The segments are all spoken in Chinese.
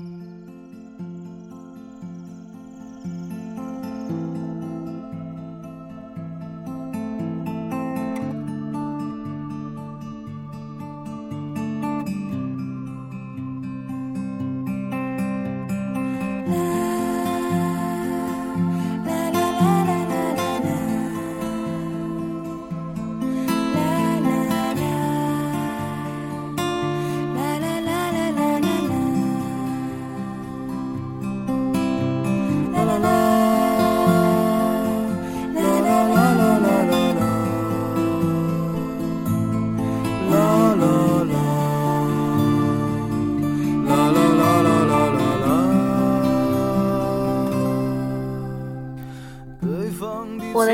我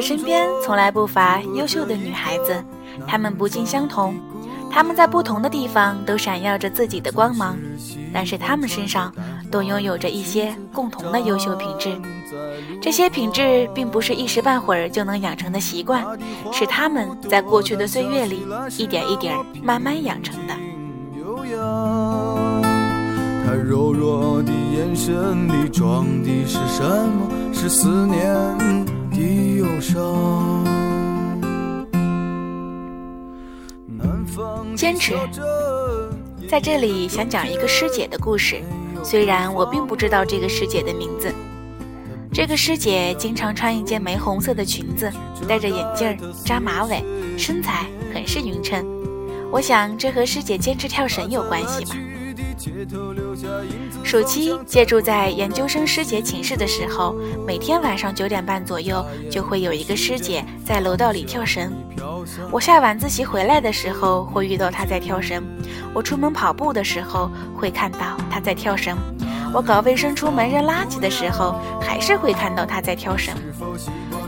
身边从来不乏优秀的女孩子，她们不尽相同，她们在不同的地方都闪耀着自己的光芒，但是她们身上都拥有着一些共同的优秀品质。这些品质并不是一时半会儿就能养成的习惯，是她们在过去的岁月里一点一点慢慢养成的。他柔弱的眼神里装的是什么？是思念。坚持，在这里想讲一个师姐的故事。虽然我并不知道这个师姐的名字，这个师姐经常穿一件玫红色的裙子，戴着眼镜，扎马尾，身材很是匀称。我想这和师姐坚持跳绳有关系吧。暑期借住在研究生师姐寝室的时候，每天晚上九点半左右就会有一个师姐在楼道里跳绳。我下晚自习回来的时候会遇到她在跳绳，我出门跑步的时候会看到她在跳绳，我搞卫生出门扔垃圾的时候还是会看到她在跳绳。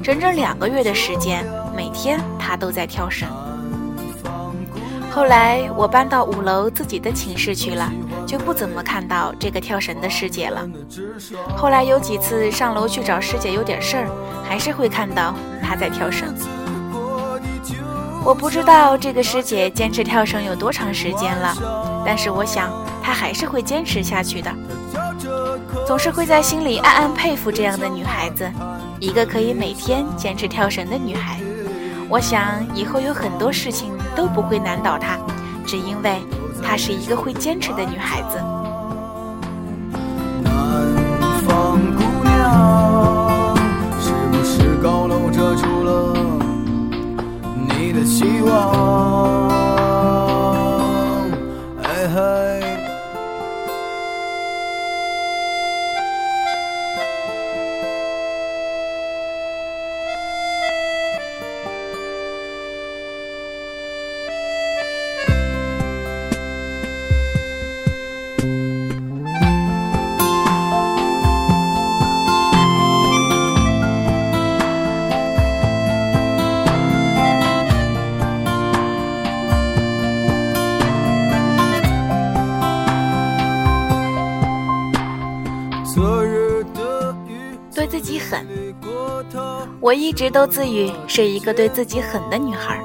整整两个月的时间，每天她都在跳绳。后来我搬到五楼自己的寝室去了。就不怎么看到这个跳绳的师姐了。后来有几次上楼去找师姐有点事儿，还是会看到她在跳绳。我不知道这个师姐坚持跳绳有多长时间了，但是我想她还是会坚持下去的。总是会在心里暗暗佩服这样的女孩子，一个可以每天坚持跳绳的女孩。我想以后有很多事情都不会难倒她，只因为。她是一个会坚持的女孩子。南方姑娘，是不是高楼遮住了你的希望？我一直都自诩是一个对自己狠的女孩，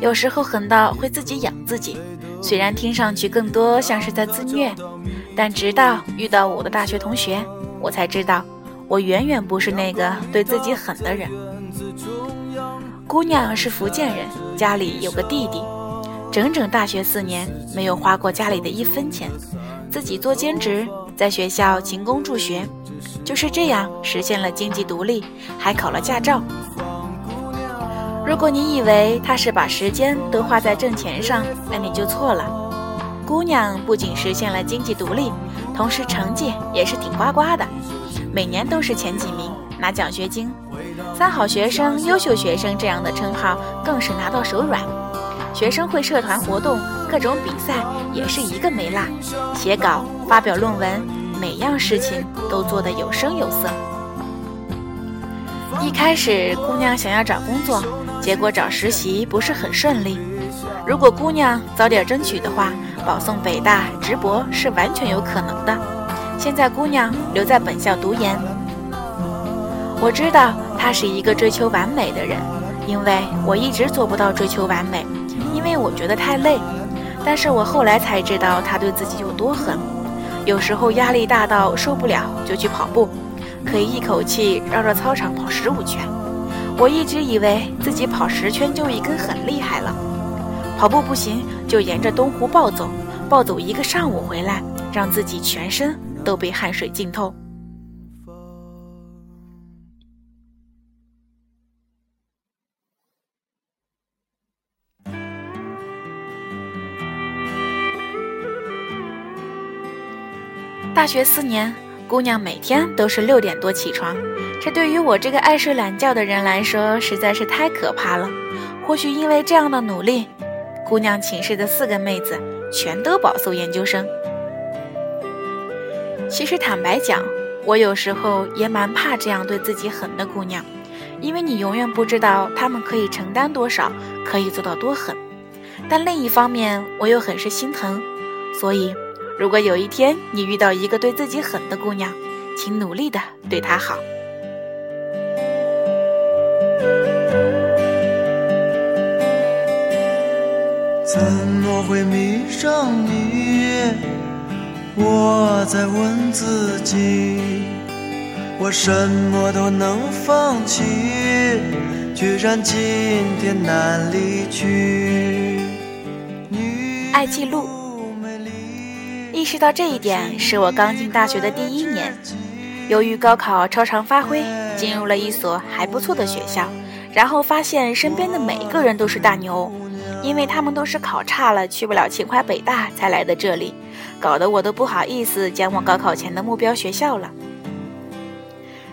有时候狠到会自己养自己。虽然听上去更多像是在自虐，但直到遇到我的大学同学，我才知道我远远不是那个对自己狠的人。姑娘是福建人，家里有个弟弟，整整大学四年没有花过家里的一分钱，自己做兼职，在学校勤工助学。就是这样实现了经济独立，还考了驾照。如果你以为他是把时间都花在挣钱上，那你就错了。姑娘不仅实现了经济独立，同时成绩也是挺呱呱的，每年都是前几名，拿奖学金，三好学生、优秀学生这样的称号更是拿到手软。学生会社团活动、各种比赛也是一个没落，写稿、发表论文。每样事情都做得有声有色。一开始，姑娘想要找工作，结果找实习不是很顺利。如果姑娘早点争取的话，保送北大直博是完全有可能的。现在姑娘留在本校读研。我知道她是一个追求完美的人，因为我一直做不到追求完美，因为我觉得太累。但是我后来才知道她对自己有多狠。有时候压力大到受不了就去跑步，可以一口气绕着操场跑十五圈。我一直以为自己跑十圈就已经很厉害了，跑步不行就沿着东湖暴走，暴走一个上午回来，让自己全身都被汗水浸透。大学四年，姑娘每天都是六点多起床，这对于我这个爱睡懒觉的人来说实在是太可怕了。或许因为这样的努力，姑娘寝室的四个妹子全都保送研究生。其实坦白讲，我有时候也蛮怕这样对自己狠的姑娘，因为你永远不知道她们可以承担多少，可以做到多狠。但另一方面，我又很是心疼，所以。如果有一天你遇到一个对自己狠的姑娘，请努力的对她好。怎么会迷上你？我在问自己，我什么都能放弃，居然今天难离去。爱记录。意识到这一点是我刚进大学的第一年，由于高考超常发挥，进入了一所还不错的学校，然后发现身边的每一个人都是大牛，因为他们都是考差了去不了清华北大才来的这里，搞得我都不好意思讲我高考前的目标学校了。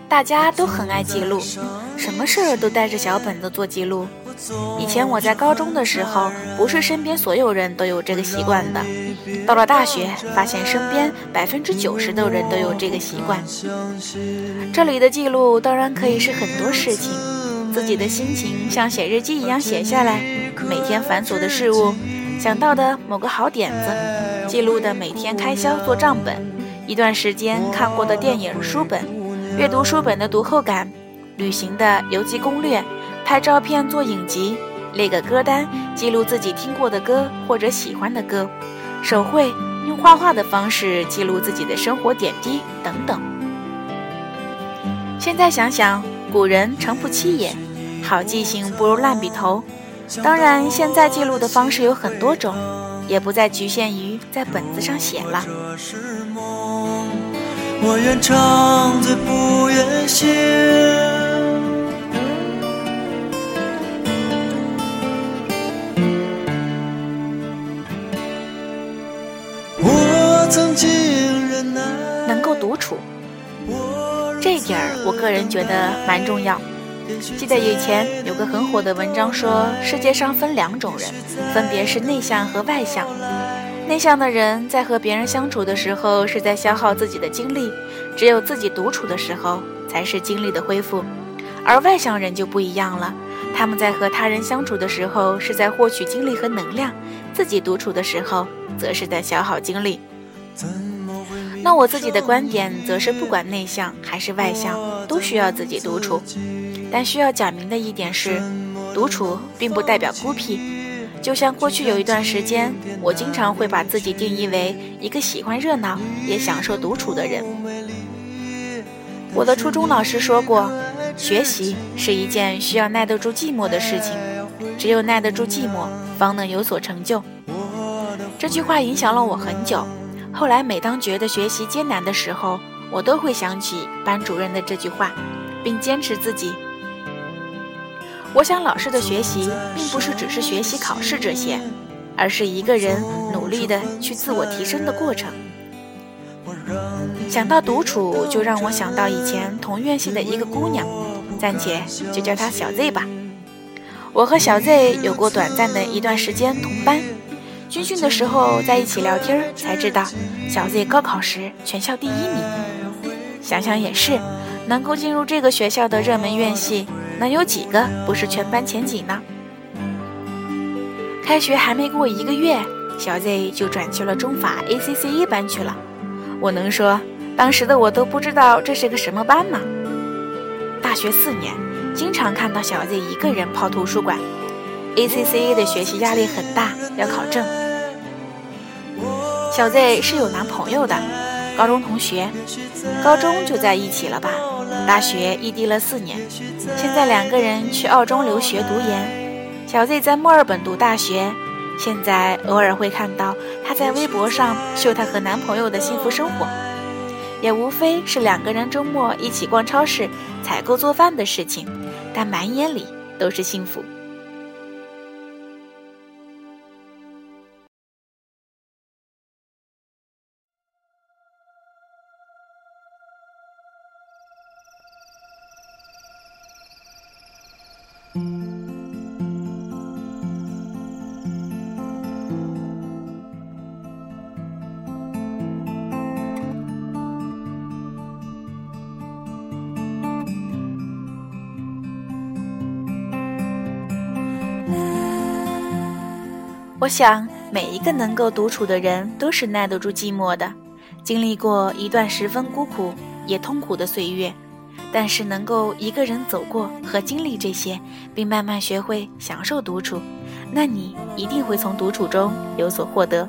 大家都很爱记录，什么事儿都带着小本子做记录。以前我在高中的时候，不是身边所有人都有这个习惯的。到了大学，发现身边百分之九十的人都有这个习惯。这里的记录当然可以是很多事情，自己的心情像写日记一样写下来，每天繁琐的事物，想到的某个好点子，记录的每天开销做账本，一段时间看过的电影书本，阅读书本的读后感，旅行的游记攻略。拍照片做影集，列个歌单，记录自己听过的歌或者喜欢的歌，手绘用画画的方式记录自己的生活点滴等等。现在想想，古人诚不欺也，好记性不如烂笔头。当然，现在记录的方式有很多种，也不再局限于在本子上写了。我愿唱，不愿写。独处，这一点儿我个人觉得蛮重要。记得以前有个很火的文章说，世界上分两种人，分别是内向和外向。内向的人在和别人相处的时候是在消耗自己的精力，只有自己独处的时候才是精力的恢复。而外向人就不一样了，他们在和他人相处的时候是在获取精力和能量，自己独处的时候则是在消耗精力。那我自己的观点则是，不管内向还是外向，都需要自己独处。但需要讲明的一点是，独处并不代表孤僻。就像过去有一段时间，我经常会把自己定义为一个喜欢热闹也享受独处的人。我的初中老师说过，学习是一件需要耐得住寂寞的事情，只有耐得住寂寞，方能有所成就。这句话影响了我很久。后来，每当觉得学习艰难的时候，我都会想起班主任的这句话，并坚持自己。我想，老师的学习并不是只是学习考试这些，而是一个人努力的去自我提升的过程。想到独处，就让我想到以前同院系的一个姑娘，暂且就叫她小 Z 吧。我和小 Z 有过短暂的一段时间同班。军训的时候在一起聊天，才知道小 Z 高考时全校第一名。想想也是，能够进入这个学校的热门院系，能有几个不是全班前几呢？开学还没过一个月，小 Z 就转去了中法 ACCE 班去了。我能说，当时的我都不知道这是个什么班吗？大学四年，经常看到小 Z 一个人泡图书馆。A C C A 的学习压力很大，要考证。小 Z 是有男朋友的，高中同学，高中就在一起了吧？大学异地了四年，现在两个人去澳洲留学读研。小 Z 在墨尔本读大学，现在偶尔会看到她在微博上秀她和男朋友的幸福生活，也无非是两个人周末一起逛超市、采购、做饭的事情，但满眼里都是幸福。我想，每一个能够独处的人都是耐得住寂寞的，经历过一段十分孤苦也痛苦的岁月。但是能够一个人走过和经历这些，并慢慢学会享受独处，那你一定会从独处中有所获得。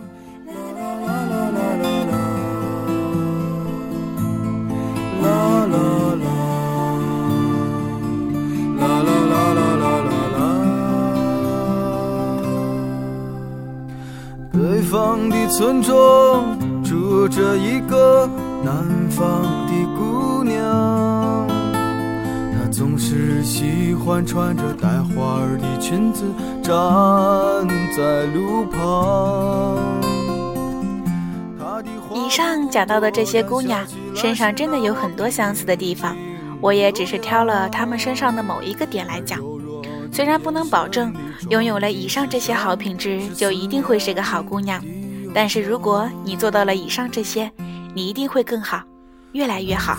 方的村庄住着一个南方的姑娘，总是喜欢穿着带花儿的裙子站在路旁。以上讲到的这些姑娘身上真的有很多相似的地方，我也只是挑了她们身上的某一个点来讲。虽然不能保证拥有了以上这些好品质就一定会是个好姑娘，但是如果你做到了以上这些，你一定会更好，越来越好。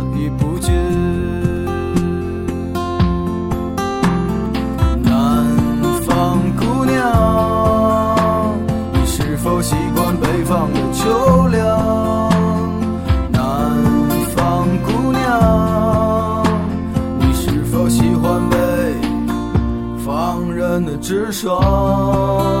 说。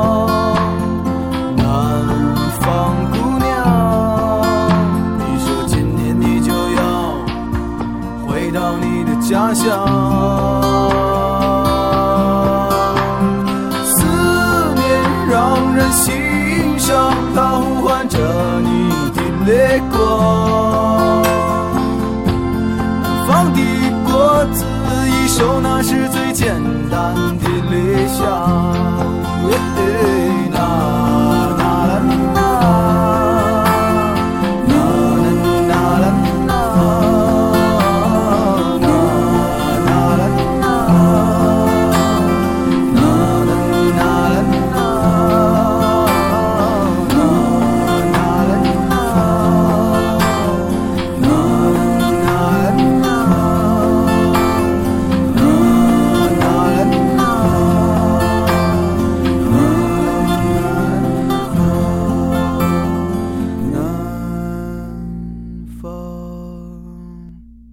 到你的家乡，思念让人心伤，它呼唤着你的泪光。南方的果子一熟，那是最简单的理想。